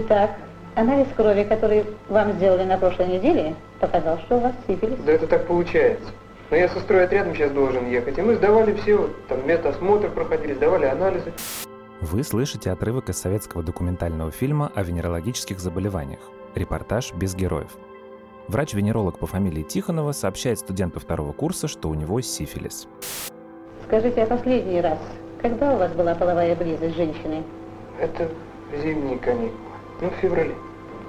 Итак, анализ крови, который вам сделали на прошлой неделе, показал, что у вас сифилис. Да это так получается. Но я со стройотрядом сейчас должен ехать, и мы сдавали все, там медосмотр проходили, сдавали анализы. Вы слышите отрывок из советского документального фильма о венерологических заболеваниях. Репортаж без героев. Врач-венеролог по фамилии Тихонова сообщает студенту второго курса, что у него сифилис. Скажите, а последний раз, когда у вас была половая близость с женщиной? Это зимние каникулы. Ну, в феврале.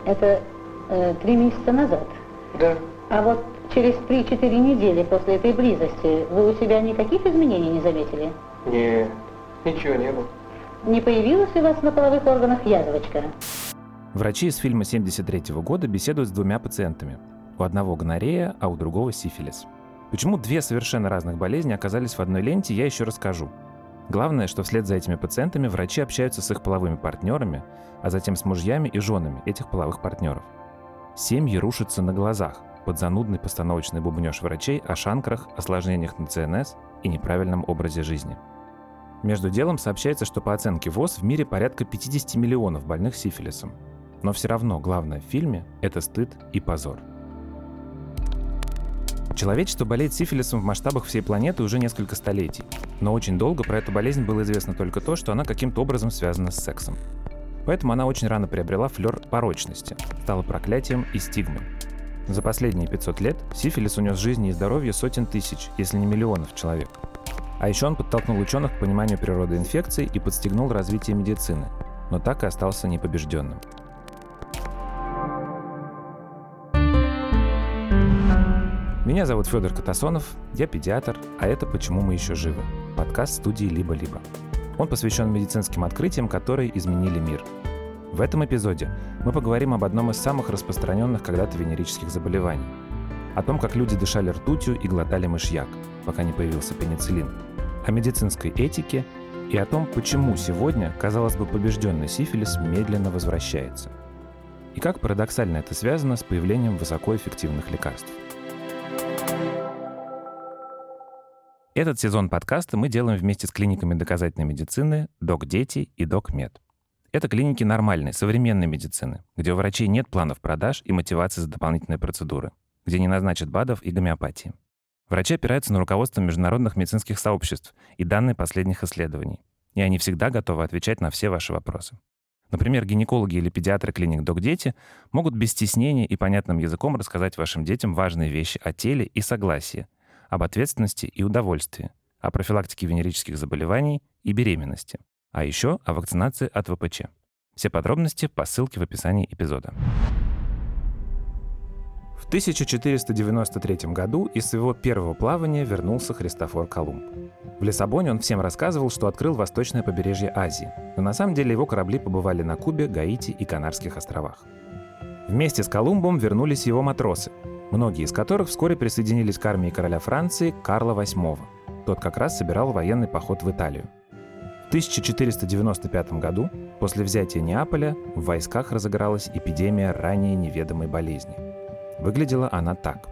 Это э, три месяца назад. Да. А вот через 3-4 недели после этой близости вы у себя никаких изменений не заметили? Не, ничего не было. Не появилась у вас на половых органах язвочка? Врачи из фильма 73 года беседуют с двумя пациентами. У одного гонорея, а у другого сифилис. Почему две совершенно разных болезни оказались в одной ленте, я еще расскажу. Главное, что вслед за этими пациентами врачи общаются с их половыми партнерами, а затем с мужьями и женами этих половых партнеров. Семьи рушатся на глазах под занудный постановочный бубнеж врачей о шанкрах, осложнениях на ЦНС и неправильном образе жизни. Между делом сообщается, что по оценке ВОЗ в мире порядка 50 миллионов больных сифилисом. Но все равно главное в фильме – это стыд и позор. Человечество болеет сифилисом в масштабах всей планеты уже несколько столетий. Но очень долго про эту болезнь было известно только то, что она каким-то образом связана с сексом. Поэтому она очень рано приобрела флер порочности, стала проклятием и стигмой. За последние 500 лет сифилис унес жизни и здоровье сотен тысяч, если не миллионов человек. А еще он подтолкнул ученых к пониманию природы инфекций и подстегнул развитие медицины, но так и остался непобежденным. Меня зовут Федор Катасонов, я педиатр, а это «Почему мы еще живы» – подкаст студии «Либо-либо». Он посвящен медицинским открытиям, которые изменили мир. В этом эпизоде мы поговорим об одном из самых распространенных когда-то венерических заболеваний. О том, как люди дышали ртутью и глотали мышьяк, пока не появился пенициллин. О медицинской этике и о том, почему сегодня, казалось бы, побежденный сифилис медленно возвращается. И как парадоксально это связано с появлением высокоэффективных лекарств – Этот сезон подкаста мы делаем вместе с клиниками доказательной медицины «Док Дети» и «Док Мед». Это клиники нормальной, современной медицины, где у врачей нет планов продаж и мотивации за дополнительные процедуры, где не назначат БАДов и гомеопатии. Врачи опираются на руководство международных медицинских сообществ и данные последних исследований, и они всегда готовы отвечать на все ваши вопросы. Например, гинекологи или педиатры клиник «Док Дети» могут без стеснения и понятным языком рассказать вашим детям важные вещи о теле и согласии – об ответственности и удовольствии, о профилактике венерических заболеваний и беременности, а еще о вакцинации от ВПЧ. Все подробности по ссылке в описании эпизода. В 1493 году из своего первого плавания вернулся Христофор Колумб. В Лиссабоне он всем рассказывал, что открыл восточное побережье Азии, но на самом деле его корабли побывали на Кубе, Гаити и Канарских островах. Вместе с Колумбом вернулись его матросы, многие из которых вскоре присоединились к армии короля Франции Карла VIII. Тот как раз собирал военный поход в Италию. В 1495 году, после взятия Неаполя, в войсках разыгралась эпидемия ранее неведомой болезни. Выглядела она так.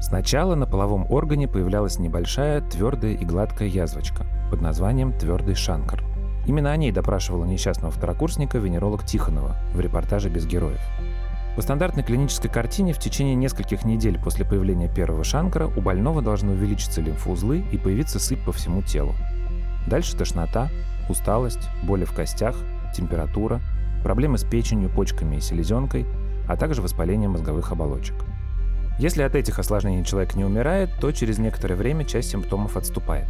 Сначала на половом органе появлялась небольшая твердая и гладкая язвочка под названием твердый шанкар. Именно о ней допрашивала несчастного второкурсника венеролог Тихонова в репортаже «Без героев». По стандартной клинической картине в течение нескольких недель после появления первого шанкара у больного должны увеличиться лимфоузлы и появиться сыпь по всему телу. Дальше тошнота, усталость, боли в костях, температура, проблемы с печенью, почками и селезенкой, а также воспаление мозговых оболочек. Если от этих осложнений человек не умирает, то через некоторое время часть симптомов отступает.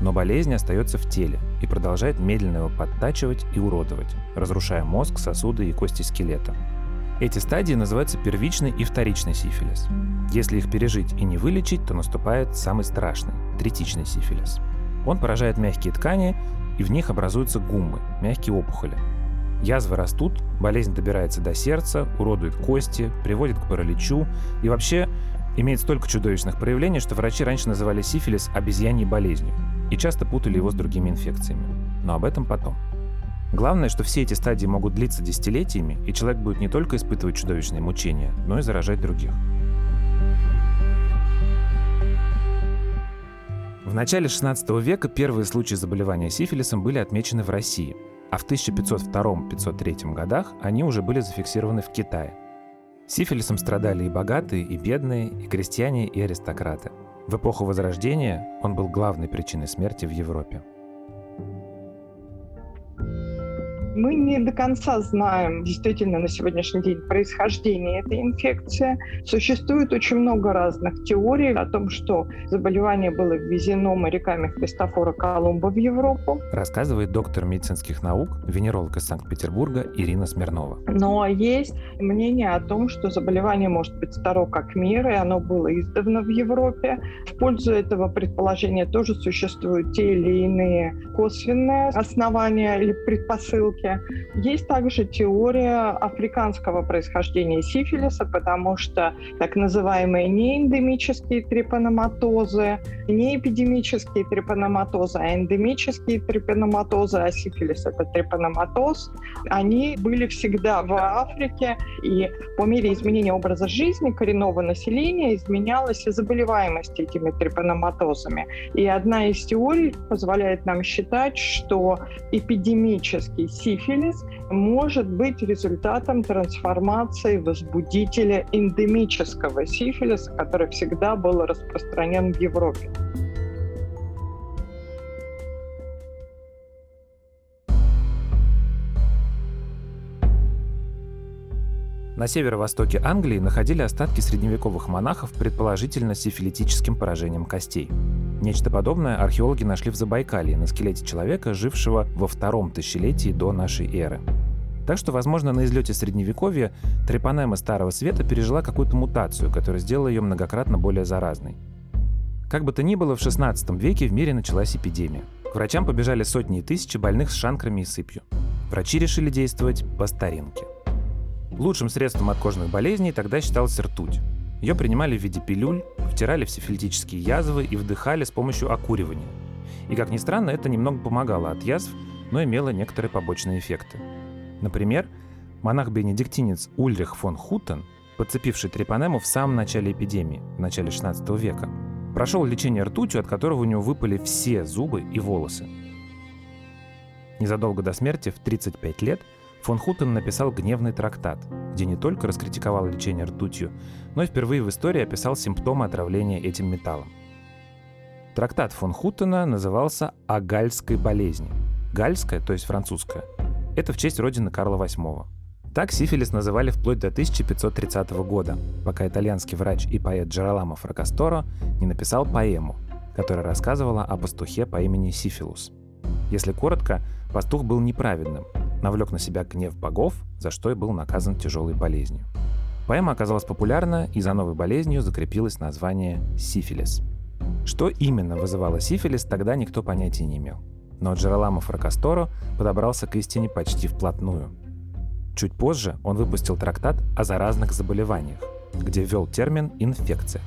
Но болезнь остается в теле и продолжает медленно его подтачивать и уродовать, разрушая мозг, сосуды и кости скелета – эти стадии называются первичный и вторичный сифилис. Если их пережить и не вылечить, то наступает самый страшный – третичный сифилис. Он поражает мягкие ткани, и в них образуются гуммы – мягкие опухоли. Язвы растут, болезнь добирается до сердца, уродует кости, приводит к параличу и вообще имеет столько чудовищных проявлений, что врачи раньше называли сифилис обезьяньей болезнью и часто путали его с другими инфекциями. Но об этом потом. Главное, что все эти стадии могут длиться десятилетиями, и человек будет не только испытывать чудовищные мучения, но и заражать других. В начале 16 века первые случаи заболевания сифилисом были отмечены в России, а в 1502-503 годах они уже были зафиксированы в Китае. Сифилисом страдали и богатые, и бедные, и крестьяне, и аристократы. В эпоху Возрождения он был главной причиной смерти в Европе. Мы не до конца знаем действительно на сегодняшний день происхождение этой инфекции. Существует очень много разных теорий о том, что заболевание было ввезено моряками Христофора Колумба в Европу. Рассказывает доктор медицинских наук, венеролог из Санкт-Петербурга Ирина Смирнова. Но есть мнение о том, что заболевание может быть старо как мир, и оно было издавна в Европе. В пользу этого предположения тоже существуют те или иные косвенные основания или предпосылки Африке. Есть также теория африканского происхождения сифилиса, потому что так называемые неэндемические трепаноматозы, не эпидемические трепаноматозы, а эндемические трепаноматозы, а сифилис – это трепаноматоз, они были всегда в Африке, и по мере изменения образа жизни коренного населения изменялась и заболеваемость этими трепаноматозами. И одна из теорий позволяет нам считать, что эпидемический сифилис сифилис может быть результатом трансформации возбудителя эндемического сифилиса, который всегда был распространен в Европе. На северо-востоке Англии находили остатки средневековых монахов, предположительно сифилитическим поражением костей. Нечто подобное археологи нашли в Забайкалье на скелете человека, жившего во втором тысячелетии до нашей эры. Так что, возможно, на излете Средневековья трепанема Старого Света пережила какую-то мутацию, которая сделала ее многократно более заразной. Как бы то ни было, в 16 веке в мире началась эпидемия. К врачам побежали сотни и тысячи больных с шанкрами и сыпью. Врачи решили действовать по старинке. Лучшим средством от кожных болезней тогда считалась ртуть. Ее принимали в виде пилюль, втирали в сифилитические язвы и вдыхали с помощью окуривания. И, как ни странно, это немного помогало от язв, но имело некоторые побочные эффекты. Например, монах-бенедиктинец Ульрих фон Хутен, подцепивший трепанему в самом начале эпидемии, в начале 16 века, прошел лечение ртутью, от которого у него выпали все зубы и волосы. Незадолго до смерти, в 35 лет, Фон Хутен написал гневный трактат, где не только раскритиковал лечение ртутью, но и впервые в истории описал симптомы отравления этим металлом. Трактат фон Хутена назывался «О гальской болезни». Гальская, то есть французская, это в честь родины Карла VIII. Так сифилис называли вплоть до 1530 года, пока итальянский врач и поэт Джероламо Фракасторо не написал поэму, которая рассказывала о пастухе по имени Сифилус. Если коротко, пастух был неправедным, навлек на себя гнев богов, за что и был наказан тяжелой болезнью. Поэма оказалась популярна, и за новой болезнью закрепилось название сифилис. Что именно вызывало сифилис, тогда никто понятия не имел. Но Джероламо Фракасторо подобрался к истине почти вплотную. Чуть позже он выпустил трактат о заразных заболеваниях, где ввел термин «инфекция».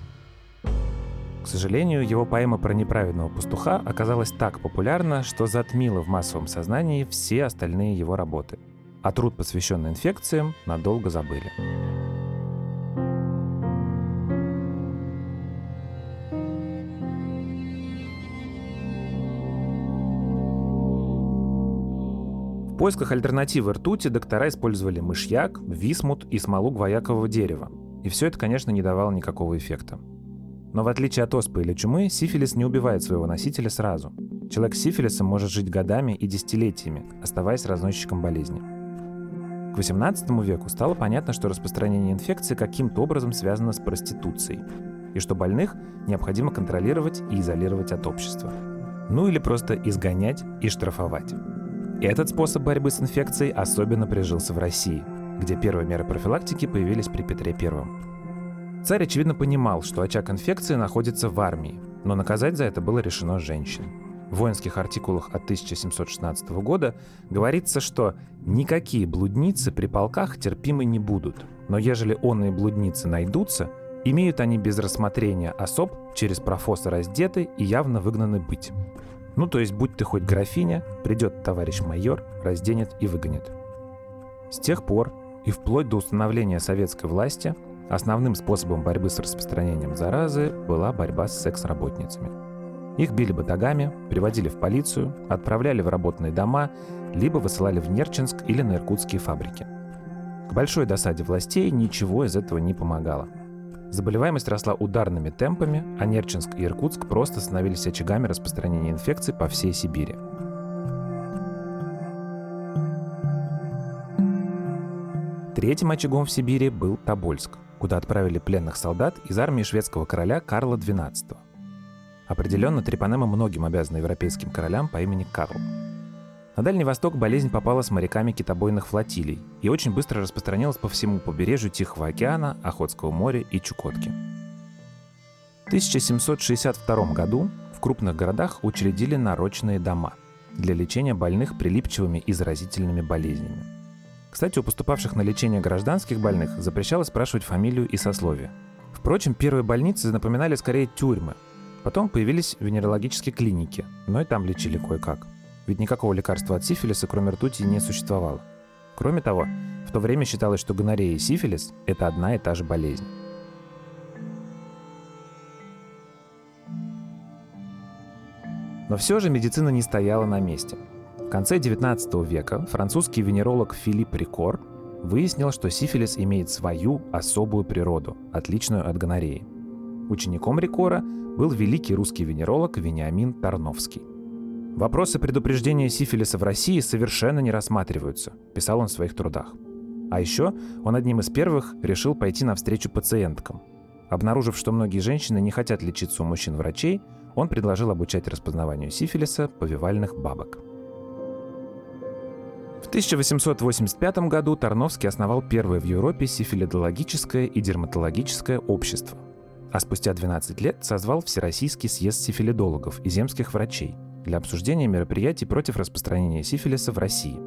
К сожалению, его поэма про неправедного пастуха оказалась так популярна, что затмила в массовом сознании все остальные его работы. А труд, посвященный инфекциям, надолго забыли. В поисках альтернативы ртути доктора использовали мышьяк, висмут и смолу гвоякового дерева. И все это, конечно, не давало никакого эффекта. Но в отличие от оспы или чумы, сифилис не убивает своего носителя сразу. Человек с сифилисом может жить годами и десятилетиями, оставаясь разносчиком болезни. К XVIII веку стало понятно, что распространение инфекции каким-то образом связано с проституцией, и что больных необходимо контролировать и изолировать от общества. Ну или просто изгонять и штрафовать. Этот способ борьбы с инфекцией особенно прижился в России, где первые меры профилактики появились при Петре I. Царь, очевидно, понимал, что очаг инфекции находится в армии, но наказать за это было решено женщин. В воинских артикулах от 1716 года говорится, что никакие блудницы при полках терпимы не будут, но ежели онные блудницы найдутся, имеют они без рассмотрения особ через профоса раздеты и явно выгнаны быть. Ну, то есть, будь ты хоть графиня, придет товарищ майор, разденет и выгонит. С тех пор и вплоть до установления советской власти Основным способом борьбы с распространением заразы была борьба с секс-работницами. Их били батагами, приводили в полицию, отправляли в работные дома, либо высылали в Нерчинск или на иркутские фабрики. К большой досаде властей ничего из этого не помогало. Заболеваемость росла ударными темпами, а Нерчинск и Иркутск просто становились очагами распространения инфекций по всей Сибири. Третьим очагом в Сибири был Тобольск, куда отправили пленных солдат из армии шведского короля Карла XII. Определенно, Трепанема многим обязана европейским королям по имени Карл. На Дальний Восток болезнь попала с моряками китобойных флотилий и очень быстро распространилась по всему побережью Тихого океана, Охотского моря и Чукотки. В 1762 году в крупных городах учредили нарочные дома для лечения больных прилипчивыми и заразительными болезнями. Кстати, у поступавших на лечение гражданских больных запрещалось спрашивать фамилию и сословие. Впрочем, первые больницы напоминали скорее тюрьмы, Потом появились венерологические клиники, но и там лечили кое-как. Ведь никакого лекарства от сифилиса, кроме ртути, не существовало. Кроме того, в то время считалось, что гонорея и сифилис – это одна и та же болезнь. Но все же медицина не стояла на месте. В конце XIX века французский венеролог Филипп Рикор выяснил, что сифилис имеет свою особую природу, отличную от гонореи. Учеником Рикора был великий русский венеролог Вениамин Тарновский. Вопросы предупреждения сифилиса в России совершенно не рассматриваются, писал он в своих трудах. А еще он одним из первых решил пойти навстречу пациенткам. Обнаружив, что многие женщины не хотят лечиться у мужчин-врачей, он предложил обучать распознаванию сифилиса повивальных бабок. В 1885 году Тарновский основал первое в Европе сифилидологическое и дерматологическое общество. А спустя 12 лет созвал Всероссийский съезд сифилидологов и земских врачей для обсуждения мероприятий против распространения сифилиса в России.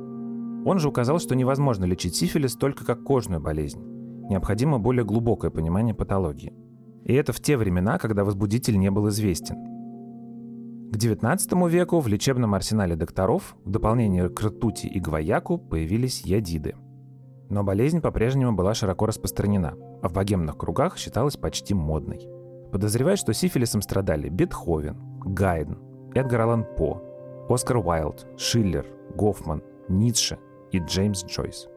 Он же указал, что невозможно лечить сифилис только как кожную болезнь. Необходимо более глубокое понимание патологии. И это в те времена, когда возбудитель не был известен. К XIX веку в лечебном арсенале докторов в дополнение к ртути и гвояку появились ядиды. Но болезнь по-прежнему была широко распространена – а в богемных кругах считалась почти модной. Подозревают, что сифилисом страдали Бетховен, Гайден, Эдгар Аллан По, Оскар Уайлд, Шиллер, Гофман, Ницше и Джеймс Джойс.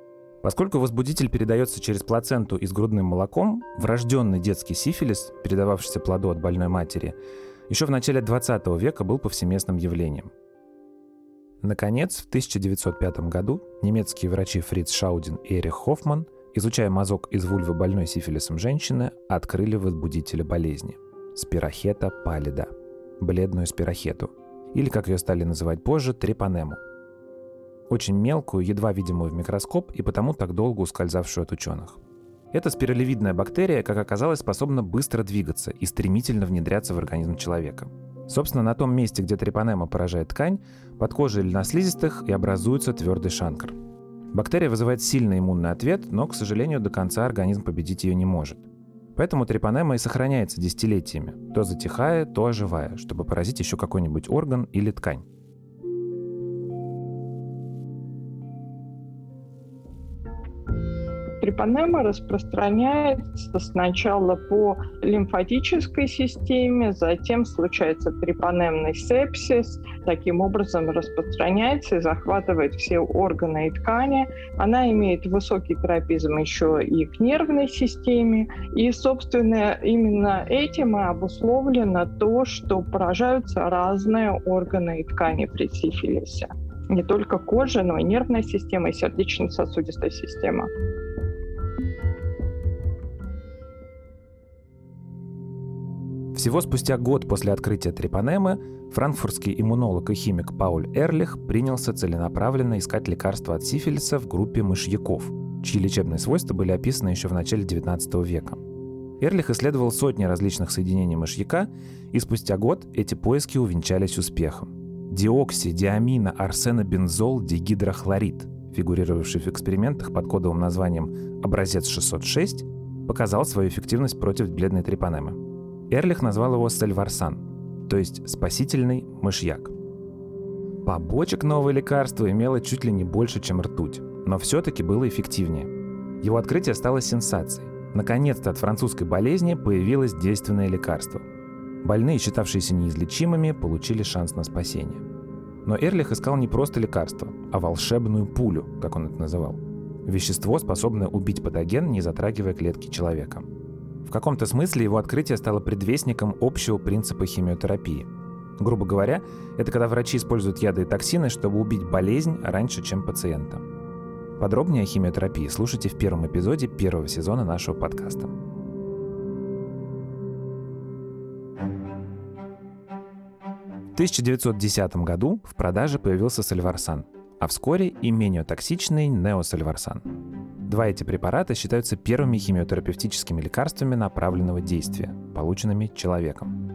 Поскольку возбудитель передается через плаценту и с грудным молоком, врожденный детский сифилис, передававшийся плоду от больной матери, еще в начале 20 века был повсеместным явлением. Наконец, в 1905 году немецкие врачи Фриц Шаудин и Эрих Хоффман изучая мазок из вульвы больной сифилисом женщины, открыли возбудителя болезни – спирохета палида, бледную спирохету, или, как ее стали называть позже, трепанему. Очень мелкую, едва видимую в микроскоп и потому так долго ускользавшую от ученых. Эта спиралевидная бактерия, как оказалось, способна быстро двигаться и стремительно внедряться в организм человека. Собственно, на том месте, где трепанема поражает ткань, под кожей или на слизистых и образуется твердый шанкр – Бактерия вызывает сильный иммунный ответ, но, к сожалению, до конца организм победить ее не может. Поэтому трепанема и сохраняется десятилетиями, то затихая, то оживая, чтобы поразить еще какой-нибудь орган или ткань. Трипанема распространяется сначала по лимфатической системе, затем случается трипанемный сепсис. Таким образом распространяется и захватывает все органы и ткани. Она имеет высокий тропизм еще и к нервной системе. И, собственно, именно этим и обусловлено то, что поражаются разные органы и ткани при сифилисе. Не только кожа, но и нервная система, и сердечно-сосудистая система. Всего спустя год после открытия трепанемы франкфуртский иммунолог и химик Пауль Эрлих принялся целенаправленно искать лекарства от сифилиса в группе мышьяков, чьи лечебные свойства были описаны еще в начале XIX века. Эрлих исследовал сотни различных соединений мышьяка, и спустя год эти поиски увенчались успехом. Диокси, диамина, арсенобензол, дигидрохлорид, фигурировавший в экспериментах под кодовым названием «Образец 606», показал свою эффективность против бледной трепанемы. Эрлих назвал его Сальварсан, то есть спасительный мышьяк. Побочек новое лекарство имело чуть ли не больше, чем ртуть, но все-таки было эффективнее. Его открытие стало сенсацией. Наконец-то от французской болезни появилось действенное лекарство. Больные, считавшиеся неизлечимыми, получили шанс на спасение. Но Эрлих искал не просто лекарство, а волшебную пулю, как он это называл. Вещество, способное убить патоген, не затрагивая клетки человека. В каком-то смысле его открытие стало предвестником общего принципа химиотерапии. Грубо говоря, это когда врачи используют яды и токсины, чтобы убить болезнь раньше, чем пациента. Подробнее о химиотерапии слушайте в первом эпизоде первого сезона нашего подкаста. В 1910 году в продаже появился сальварсан, а вскоре и менее токсичный неосальварсан. Два эти препарата считаются первыми химиотерапевтическими лекарствами направленного действия, полученными человеком.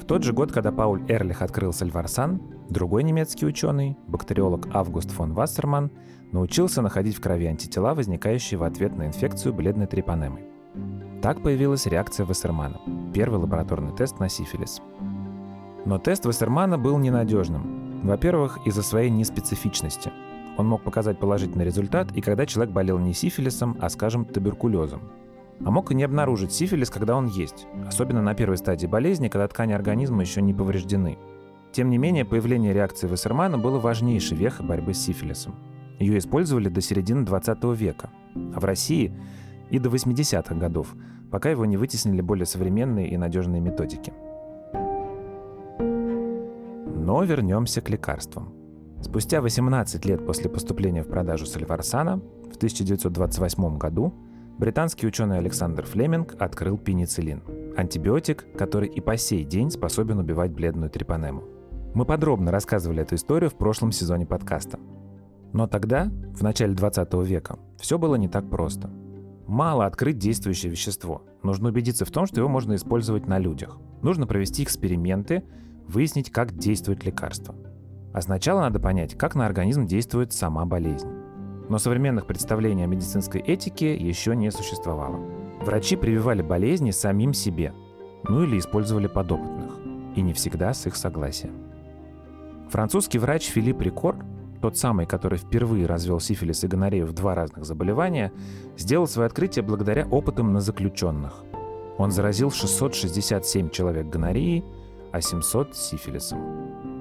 В тот же год, когда Пауль Эрлих открыл сальварсан, другой немецкий ученый, бактериолог Август фон Вассерман, научился находить в крови антитела, возникающие в ответ на инфекцию бледной трипанемой. Так появилась реакция Вассермана, первый лабораторный тест на сифилис. Но тест Вассермана был ненадежным. Во-первых, из-за своей неспецифичности. Он мог показать положительный результат и когда человек болел не сифилисом, а, скажем, туберкулезом. А мог и не обнаружить сифилис, когда он есть, особенно на первой стадии болезни, когда ткани организма еще не повреждены. Тем не менее, появление реакции Вассермана было важнейшей вехой борьбы с сифилисом. Ее использовали до середины 20 века, а в России и до 80-х годов, пока его не вытеснили более современные и надежные методики. Но вернемся к лекарствам. Спустя 18 лет после поступления в продажу сальварсана, в 1928 году, британский ученый Александр Флеминг открыл пенициллин – антибиотик, который и по сей день способен убивать бледную трипанему. Мы подробно рассказывали эту историю в прошлом сезоне подкаста. Но тогда, в начале 20 века, все было не так просто. Мало открыть действующее вещество. Нужно убедиться в том, что его можно использовать на людях. Нужно провести эксперименты, выяснить, как действует лекарство. А сначала надо понять, как на организм действует сама болезнь. Но современных представлений о медицинской этике еще не существовало. Врачи прививали болезни самим себе, ну или использовали подопытных, и не всегда с их согласия. Французский врач Филипп Рикор, тот самый, который впервые развел сифилис и гонорею в два разных заболевания, сделал свое открытие благодаря опытам на заключенных. Он заразил 667 человек гонореей, а 700 – сифилисом.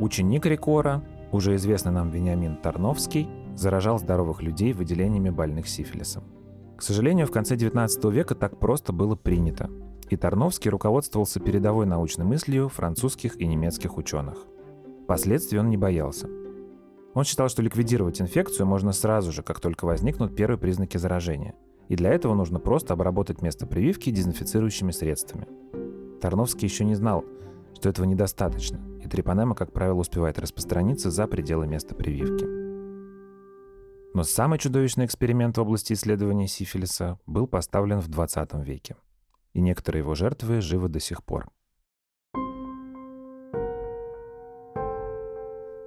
Ученик Рикора, уже известный нам Вениамин Тарновский, заражал здоровых людей выделениями больных сифилисом. К сожалению, в конце 19 века так просто было принято, и Тарновский руководствовался передовой научной мыслью французских и немецких ученых. Последствий он не боялся. Он считал, что ликвидировать инфекцию можно сразу же, как только возникнут первые признаки заражения. И для этого нужно просто обработать место прививки дезинфицирующими средствами. Тарновский еще не знал, что этого недостаточно, и трипанема, как правило, успевает распространиться за пределы места прививки. Но самый чудовищный эксперимент в области исследования сифилиса был поставлен в 20 веке, и некоторые его жертвы живы до сих пор.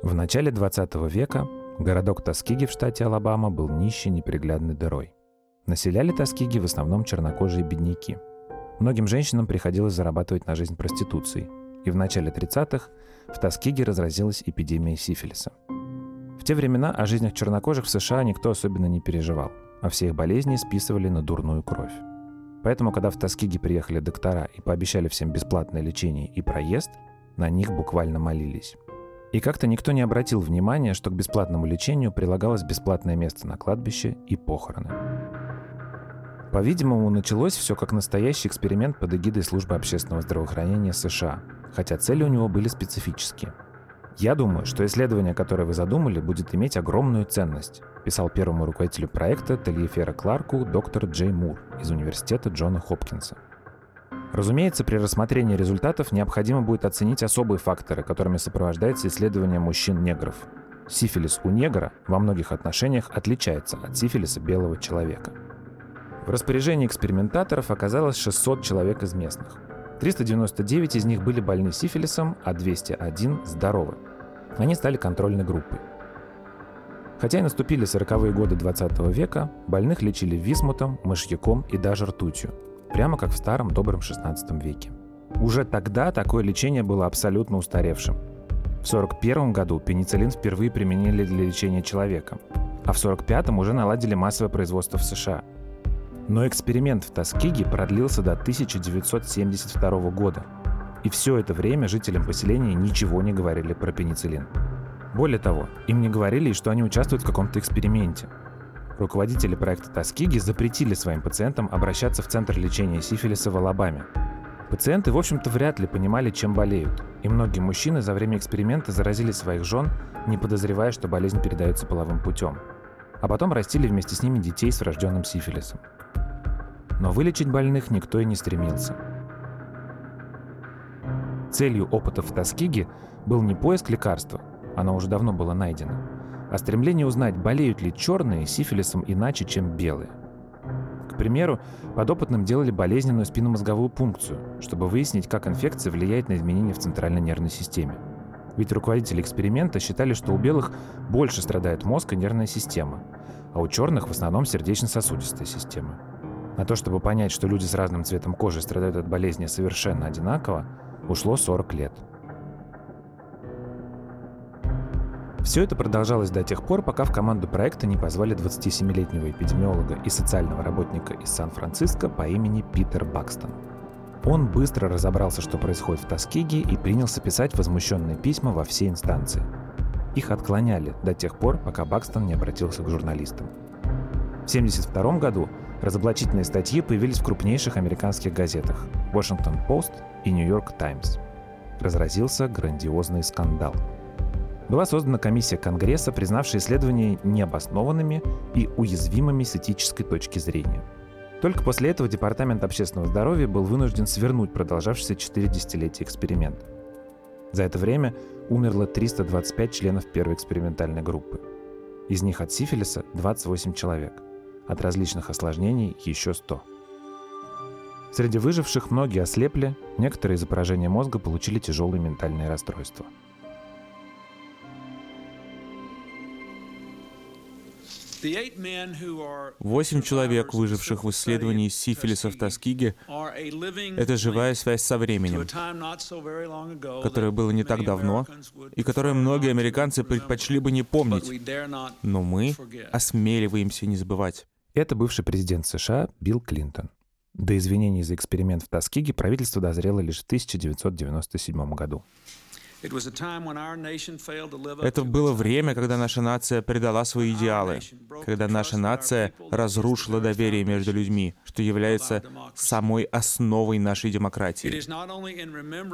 В начале 20 века городок Тоскиги в штате Алабама был нищей неприглядной дырой. Населяли Тоскиги в основном чернокожие бедняки. Многим женщинам приходилось зарабатывать на жизнь проституцией, и в начале 30-х в Тоскиге разразилась эпидемия сифилиса. В те времена о жизнях чернокожих в США никто особенно не переживал, а все их болезни списывали на дурную кровь. Поэтому, когда в Тоскиге приехали доктора и пообещали всем бесплатное лечение и проезд, на них буквально молились. И как-то никто не обратил внимания, что к бесплатному лечению прилагалось бесплатное место на кладбище и похороны. По-видимому, началось все как настоящий эксперимент под эгидой службы общественного здравоохранения США, хотя цели у него были специфические. «Я думаю, что исследование, которое вы задумали, будет иметь огромную ценность», писал первому руководителю проекта Тельефера Кларку доктор Джей Мур из университета Джона Хопкинса. Разумеется, при рассмотрении результатов необходимо будет оценить особые факторы, которыми сопровождается исследование мужчин-негров. Сифилис у негра во многих отношениях отличается от сифилиса белого человека. В распоряжении экспериментаторов оказалось 600 человек из местных. 399 из них были больны сифилисом, а 201 – здоровы. Они стали контрольной группой. Хотя и наступили 40-е годы 20 века, больных лечили висмутом, мышьяком и даже ртутью – прямо как в старом добром 16 веке. Уже тогда такое лечение было абсолютно устаревшим. В 1941 году пенициллин впервые применили для лечения человека, а в 1945 уже наладили массовое производство в США. Но эксперимент в Тоскиге продлился до 1972 года. И все это время жителям поселения ничего не говорили про пенициллин. Более того, им не говорили, что они участвуют в каком-то эксперименте. Руководители проекта Тоскиги запретили своим пациентам обращаться в Центр лечения сифилиса в Алабаме. Пациенты, в общем-то, вряд ли понимали, чем болеют, и многие мужчины за время эксперимента заразили своих жен, не подозревая, что болезнь передается половым путем. А потом растили вместе с ними детей с врожденным сифилисом. Но вылечить больных никто и не стремился. Целью опытов в Тоскиге был не поиск лекарства, оно уже давно было найдено, а стремление узнать, болеют ли черные сифилисом иначе, чем белые. К примеру, подопытным делали болезненную спинномозговую пункцию, чтобы выяснить, как инфекция влияет на изменения в центральной нервной системе. Ведь руководители эксперимента считали, что у белых больше страдает мозг и нервная система, а у черных в основном сердечно-сосудистая система. На то, чтобы понять, что люди с разным цветом кожи страдают от болезни совершенно одинаково, ушло 40 лет. Все это продолжалось до тех пор, пока в команду проекта не позвали 27-летнего эпидемиолога и социального работника из Сан-Франциско по имени Питер Бакстон. Он быстро разобрался, что происходит в Тоскиге, и принялся писать возмущенные письма во все инстанции. Их отклоняли до тех пор, пока Бакстон не обратился к журналистам. В 1972 году разоблачительные статьи появились в крупнейших американских газетах Washington Post и New York Times. Разразился грандиозный скандал. Была создана комиссия Конгресса, признавшая исследования необоснованными и уязвимыми с этической точки зрения – только после этого Департамент общественного здоровья был вынужден свернуть продолжавшийся 4 десятилетия эксперимент. За это время умерло 325 членов первой экспериментальной группы. Из них от сифилиса 28 человек, от различных осложнений еще 100. Среди выживших многие ослепли, некоторые из-за поражения мозга получили тяжелые ментальные расстройства – Восемь человек, выживших в исследовании сифилиса в Тоскиге, это живая связь со временем, которое было не так давно, и которое многие американцы предпочли бы не помнить, но мы осмеливаемся не забывать. Это бывший президент США Билл Клинтон. До извинений за эксперимент в Тоскиге правительство дозрело лишь в 1997 году. Это было время, когда наша нация предала свои идеалы, когда наша нация разрушила доверие между людьми, что является самой основой нашей демократии.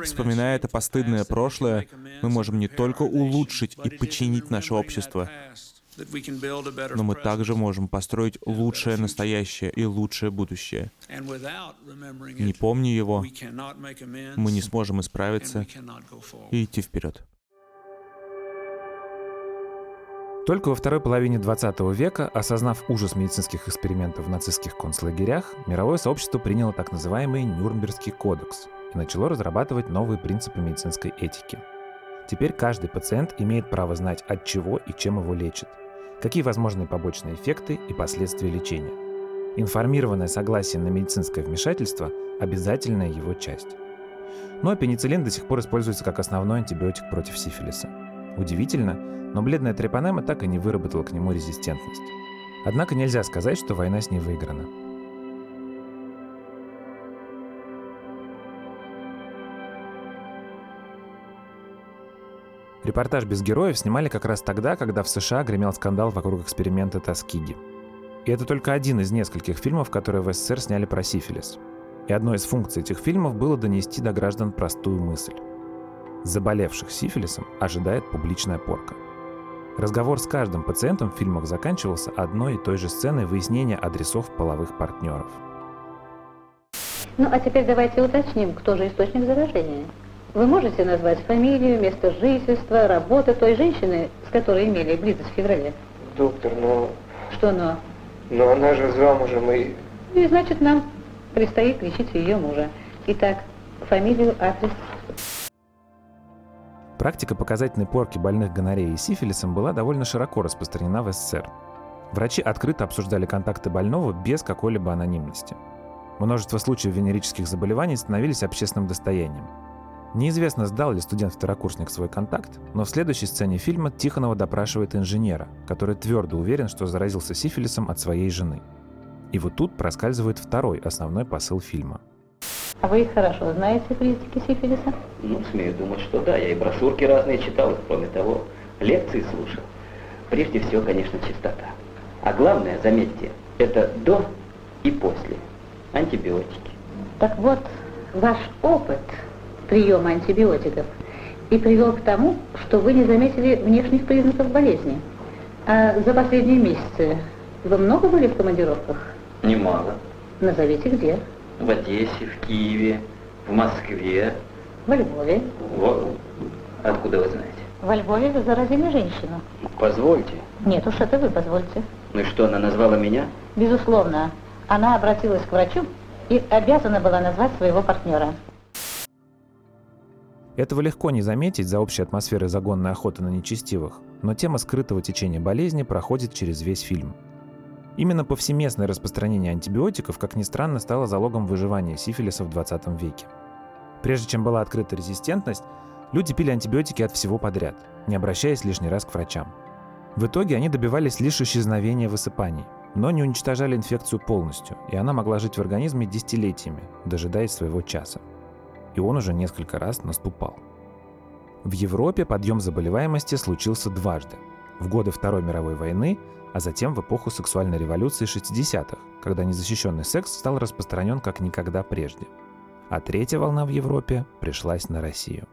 Вспоминая это постыдное прошлое, мы можем не только улучшить и починить наше общество, но мы также можем построить лучшее настоящее и лучшее будущее. Не помня его, мы не сможем исправиться и идти вперед. Только во второй половине 20 века, осознав ужас медицинских экспериментов в нацистских концлагерях, мировое сообщество приняло так называемый Нюрнбергский кодекс и начало разрабатывать новые принципы медицинской этики. Теперь каждый пациент имеет право знать, от чего и чем его лечат – какие возможны побочные эффекты и последствия лечения. Информированное согласие на медицинское вмешательство – обязательная его часть. Но пенициллин до сих пор используется как основной антибиотик против сифилиса. Удивительно, но бледная трепанема так и не выработала к нему резистентность. Однако нельзя сказать, что война с ней выиграна. Репортаж «Без героев» снимали как раз тогда, когда в США гремел скандал вокруг эксперимента Тоскиги. И это только один из нескольких фильмов, которые в СССР сняли про сифилис. И одной из функций этих фильмов было донести до граждан простую мысль. Заболевших сифилисом ожидает публичная порка. Разговор с каждым пациентом в фильмах заканчивался одной и той же сценой выяснения адресов половых партнеров. Ну а теперь давайте уточним, кто же источник заражения. Вы можете назвать фамилию, место жительства, работы той женщины, с которой имели близость в феврале? Доктор, но... Что но? Но она же замужем и... И значит, нам предстоит лечить ее мужа. Итак, фамилию, адрес. Практика показательной порки больных гонореей и сифилисом была довольно широко распространена в СССР. Врачи открыто обсуждали контакты больного без какой-либо анонимности. Множество случаев венерических заболеваний становились общественным достоянием – Неизвестно, сдал ли студент-второкурсник свой контакт, но в следующей сцене фильма Тихонова допрашивает инженера, который твердо уверен, что заразился сифилисом от своей жены. И вот тут проскальзывает второй основной посыл фильма. А вы их хорошо знаете, признаки сифилиса? Ну, смею думать, что да. Я и брошюрки разные читал, кроме того, лекции слушал. Прежде всего, конечно, чистота. А главное, заметьте, это до и после антибиотики. Так вот, ваш опыт приема антибиотиков и привел к тому, что вы не заметили внешних признаков болезни. А за последние месяцы вы много были в командировках? Немало. Назовите где. В Одессе, в Киеве, в Москве. Во Львове. Во... Откуда вы знаете? Во Львове вы заразили женщину. Позвольте. Нет уж, это вы позвольте. Ну и что, она назвала меня? Безусловно. Она обратилась к врачу и обязана была назвать своего партнера. Этого легко не заметить за общей атмосферой загонной охоты на нечестивых, но тема скрытого течения болезни проходит через весь фильм. Именно повсеместное распространение антибиотиков, как ни странно, стало залогом выживания сифилиса в 20 веке. Прежде чем была открыта резистентность, люди пили антибиотики от всего подряд, не обращаясь лишний раз к врачам. В итоге они добивались лишь исчезновения высыпаний, но не уничтожали инфекцию полностью, и она могла жить в организме десятилетиями, дожидаясь своего часа. И он уже несколько раз наступал. В Европе подъем заболеваемости случился дважды. В годы Второй мировой войны, а затем в эпоху сексуальной революции 60-х, когда незащищенный секс стал распространен как никогда прежде. А третья волна в Европе пришлась на Россию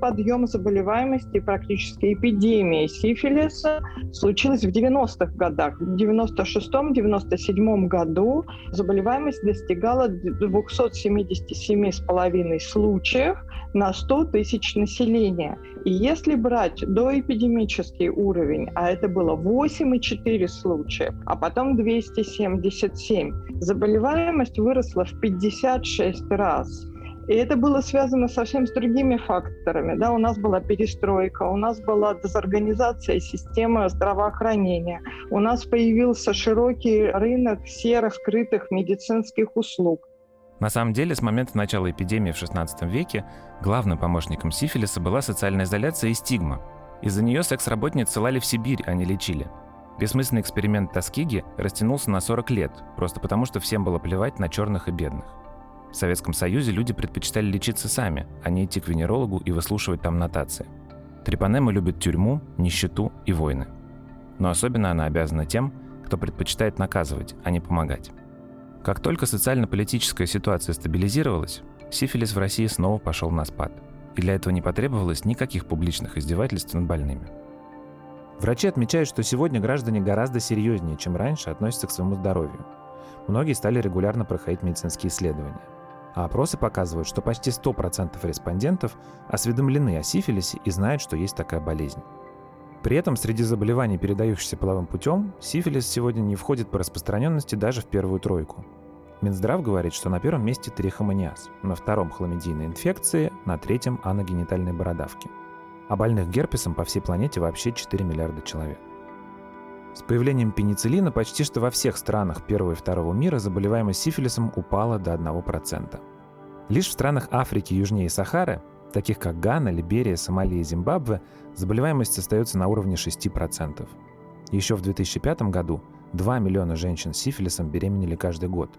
подъем заболеваемости, практически эпидемии сифилиса случилась в 90-х годах. В 96-97 году заболеваемость достигала 277,5 случаев на 100 тысяч населения. И если брать доэпидемический уровень, а это было 8,4 случая, а потом 277, заболеваемость выросла в 56 раз. И это было связано совсем с другими факторами. Да? У нас была перестройка, у нас была дезорганизация системы здравоохранения, у нас появился широкий рынок серых, скрытых медицинских услуг. На самом деле, с момента начала эпидемии в XVI веке главным помощником сифилиса была социальная изоляция и стигма. Из-за нее секс-работниц ссылали в Сибирь, а не лечили. Бессмысленный эксперимент Тоскиги растянулся на 40 лет, просто потому что всем было плевать на черных и бедных. В Советском Союзе люди предпочитали лечиться сами, а не идти к венерологу и выслушивать там нотации. Трепанема любит тюрьму, нищету и войны. Но особенно она обязана тем, кто предпочитает наказывать, а не помогать. Как только социально-политическая ситуация стабилизировалась, сифилис в России снова пошел на спад. И для этого не потребовалось никаких публичных издевательств над больными. Врачи отмечают, что сегодня граждане гораздо серьезнее, чем раньше, относятся к своему здоровью. Многие стали регулярно проходить медицинские исследования. А опросы показывают, что почти 100% респондентов осведомлены о сифилисе и знают, что есть такая болезнь. При этом среди заболеваний, передающихся половым путем, сифилис сегодня не входит по распространенности даже в первую тройку. Минздрав говорит, что на первом месте трихомониаз, на втором хламидийные инфекции, на третьем аногенитальные бородавки. А больных герпесом по всей планете вообще 4 миллиарда человек. С появлением пенициллина почти что во всех странах первого и второго мира заболеваемость сифилисом упала до 1%. Лишь в странах Африки южнее Сахары, таких как Гана, Либерия, Сомалия и Зимбабве, заболеваемость остается на уровне 6%. Еще в 2005 году 2 миллиона женщин с сифилисом беременели каждый год.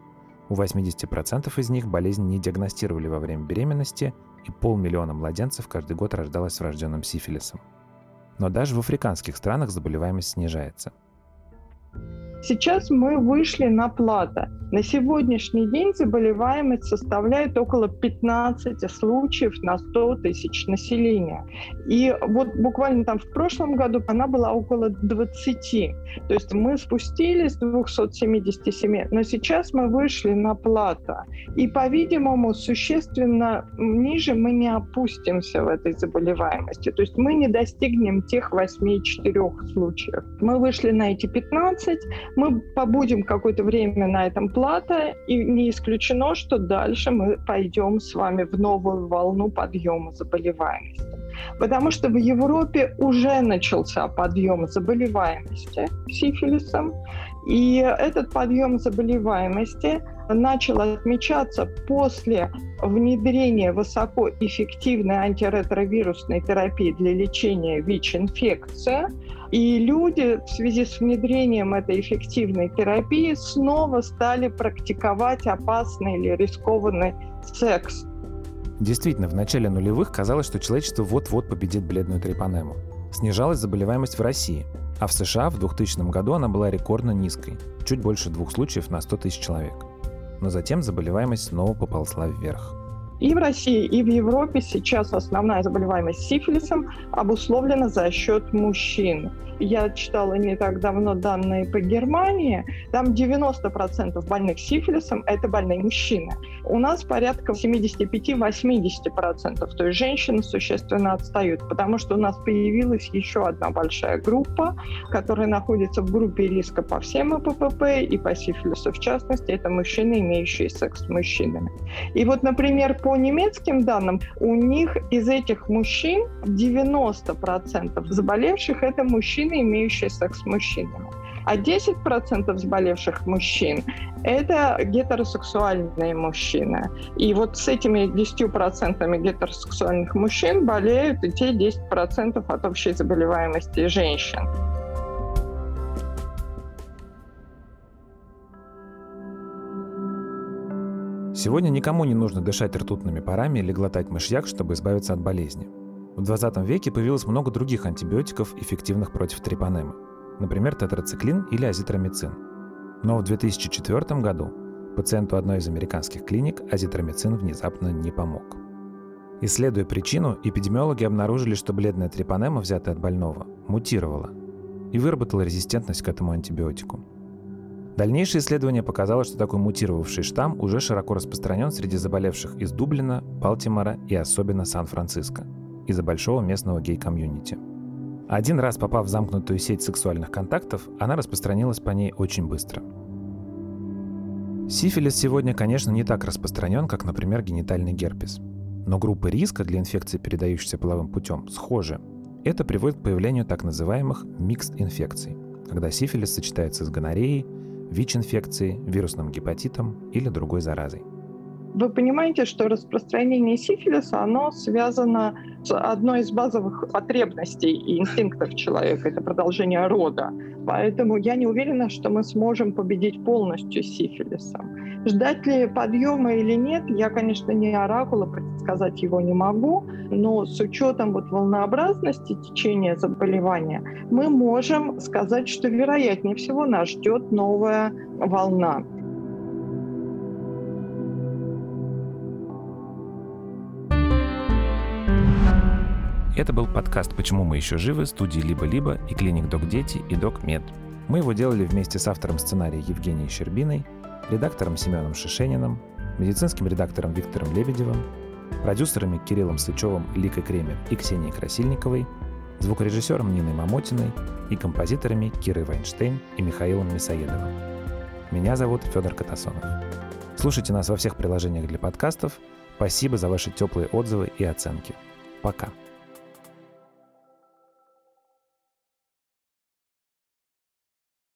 У 80% из них болезнь не диагностировали во время беременности, и полмиллиона младенцев каждый год рождалось с врожденным сифилисом. Но даже в африканских странах заболеваемость снижается. Сейчас мы вышли на плата. На сегодняшний день заболеваемость составляет около 15 случаев на 100 тысяч населения. И вот буквально там в прошлом году она была около 20. То есть мы спустились с 277, но сейчас мы вышли на плата. И, по-видимому, существенно ниже мы не опустимся в этой заболеваемости. То есть мы не достигнем тех 8-4 случаев. Мы вышли на эти 15, мы побудем какое-то время на этом плато, и не исключено, что дальше мы пойдем с вами в новую волну подъема заболеваемости. Потому что в Европе уже начался подъем заболеваемости сифилисом, и этот подъем заболеваемости начал отмечаться после внедрения высокоэффективной антиретровирусной терапии для лечения ВИЧ-инфекции. И люди в связи с внедрением этой эффективной терапии снова стали практиковать опасный или рискованный секс. Действительно, в начале нулевых казалось, что человечество вот-вот победит бледную трепанему. Снижалась заболеваемость в России, а в США в 2000 году она была рекордно низкой, чуть больше двух случаев на 100 тысяч человек. Но затем заболеваемость снова поползла вверх. И в России, и в Европе сейчас основная заболеваемость сифилисом обусловлена за счет мужчин. Я читала не так давно данные по Германии. Там 90% больных сифилисом – это больные мужчины. У нас порядка 75-80%. То есть женщины существенно отстают, потому что у нас появилась еще одна большая группа, которая находится в группе риска по всем АПП и по сифилису в частности. Это мужчины, имеющие секс с мужчинами. И вот, например, по немецким данным, у них из этих мужчин 90% заболевших – это мужчины, имеющие секс с мужчинами. А 10% заболевших мужчин – это гетеросексуальные мужчины. И вот с этими 10% гетеросексуальных мужчин болеют и те 10% от общей заболеваемости женщин. Сегодня никому не нужно дышать ртутными парами или глотать мышьяк, чтобы избавиться от болезни. В 20 веке появилось много других антибиотиков, эффективных против трипанемы, например, тетрациклин или азитромицин. Но в 2004 году пациенту одной из американских клиник азитромицин внезапно не помог. Исследуя причину, эпидемиологи обнаружили, что бледная трипанема, взятая от больного, мутировала и выработала резистентность к этому антибиотику. Дальнейшее исследование показало, что такой мутировавший штамм уже широко распространен среди заболевших из Дублина, Балтимора и особенно Сан-Франциско – из-за большого местного гей-комьюнити. Один раз попав в замкнутую сеть сексуальных контактов, она распространилась по ней очень быстро. Сифилис сегодня, конечно, не так распространен, как, например, генитальный герпес. Но группы риска для инфекции, передающихся половым путем, схожи. Это приводит к появлению так называемых микс-инфекций, когда сифилис сочетается с гонореей, ВИЧ-инфекцией, вирусным гепатитом или другой заразой. Вы понимаете, что распространение сифилиса, оно связано с одной из базовых потребностей и инстинктов человека, это продолжение рода. Поэтому я не уверена, что мы сможем победить полностью сифилисом. Ждать ли подъема или нет, я, конечно, не оракула, предсказать его не могу, но с учетом вот волнообразности течения заболевания мы можем сказать, что вероятнее всего нас ждет новая волна. Это был подкаст «Почему мы еще живы» студии «Либо-либо» и клиник «Док Дети» и «Док Мед». Мы его делали вместе с автором сценария Евгенией Щербиной, редактором Семеном Шишениным, медицинским редактором Виктором Лебедевым, продюсерами Кириллом Сычевым, Ликой Кремер и Ксенией Красильниковой, звукорежиссером Ниной Мамотиной и композиторами Кирой Вайнштейн и Михаилом Мясоедовым. Меня зовут Федор Катасонов. Слушайте нас во всех приложениях для подкастов. Спасибо за ваши теплые отзывы и оценки. Пока.